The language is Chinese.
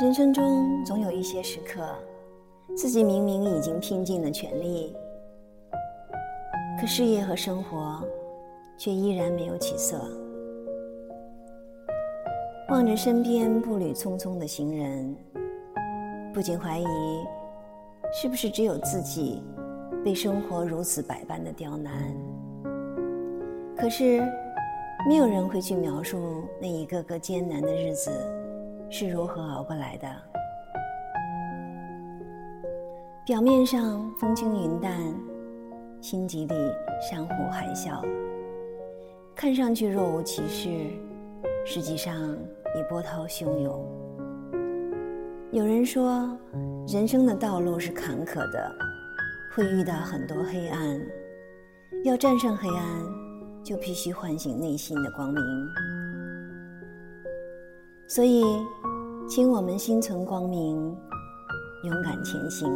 人生中总有一些时刻，自己明明已经拼尽了全力，可事业和生活却依然没有起色。望着身边步履匆匆的行人，不禁怀疑，是不是只有自己被生活如此百般的刁难？可是，没有人会去描述那一个个艰难的日子。是如何熬过来的？表面上风轻云淡，心底里山呼海啸，看上去若无其事，实际上已波涛汹涌。有人说，人生的道路是坎坷的，会遇到很多黑暗，要战胜黑暗，就必须唤醒内心的光明。所以，请我们心存光明，勇敢前行。